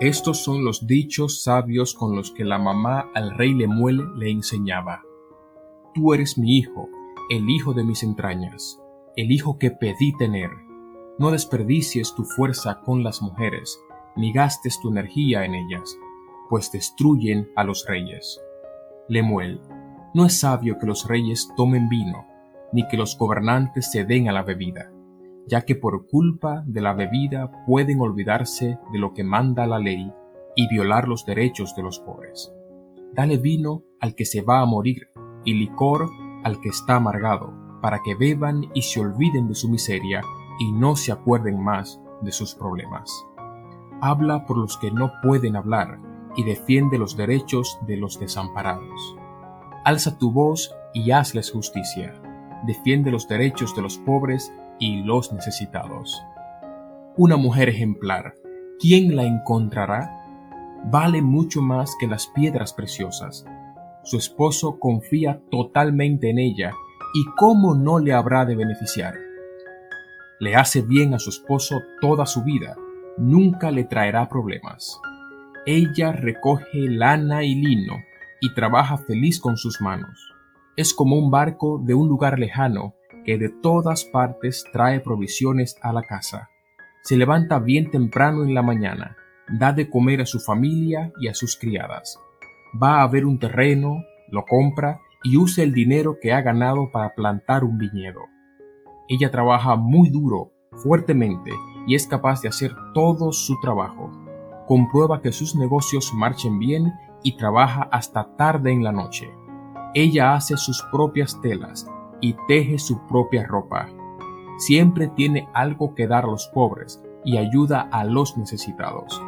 Estos son los dichos sabios con los que la mamá al rey Lemuel le enseñaba. Tú eres mi hijo, el hijo de mis entrañas, el hijo que pedí tener. No desperdicies tu fuerza con las mujeres, ni gastes tu energía en ellas, pues destruyen a los reyes. Lemuel, no es sabio que los reyes tomen vino, ni que los gobernantes se den a la bebida ya que por culpa de la bebida pueden olvidarse de lo que manda la ley y violar los derechos de los pobres. Dale vino al que se va a morir y licor al que está amargado, para que beban y se olviden de su miseria y no se acuerden más de sus problemas. Habla por los que no pueden hablar y defiende los derechos de los desamparados. Alza tu voz y hazles justicia. Defiende los derechos de los pobres y los necesitados. Una mujer ejemplar, ¿quién la encontrará? Vale mucho más que las piedras preciosas. Su esposo confía totalmente en ella y cómo no le habrá de beneficiar. Le hace bien a su esposo toda su vida, nunca le traerá problemas. Ella recoge lana y lino y trabaja feliz con sus manos. Es como un barco de un lugar lejano que de todas partes trae provisiones a la casa. Se levanta bien temprano en la mañana, da de comer a su familia y a sus criadas. Va a ver un terreno, lo compra y usa el dinero que ha ganado para plantar un viñedo. Ella trabaja muy duro, fuertemente, y es capaz de hacer todo su trabajo. Comprueba que sus negocios marchen bien y trabaja hasta tarde en la noche. Ella hace sus propias telas, y teje su propia ropa. Siempre tiene algo que dar a los pobres y ayuda a los necesitados.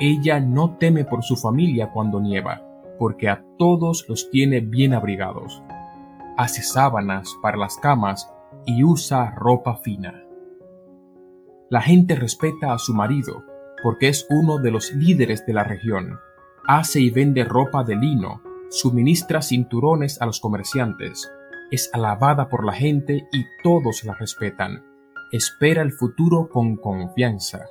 Ella no teme por su familia cuando nieva, porque a todos los tiene bien abrigados. Hace sábanas para las camas y usa ropa fina. La gente respeta a su marido, porque es uno de los líderes de la región. Hace y vende ropa de lino, suministra cinturones a los comerciantes, es alabada por la gente y todos la respetan. Espera el futuro con confianza.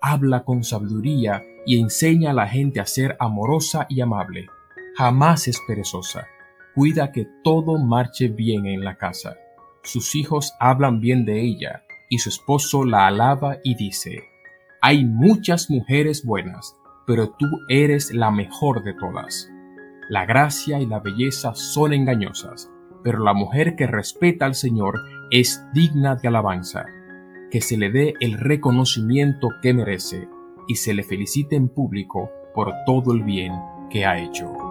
Habla con sabiduría y enseña a la gente a ser amorosa y amable. Jamás es perezosa. Cuida que todo marche bien en la casa. Sus hijos hablan bien de ella y su esposo la alaba y dice, Hay muchas mujeres buenas, pero tú eres la mejor de todas. La gracia y la belleza son engañosas, pero la mujer que respeta al Señor es digna de alabanza. Que se le dé el reconocimiento que merece y se le felicite en público por todo el bien que ha hecho.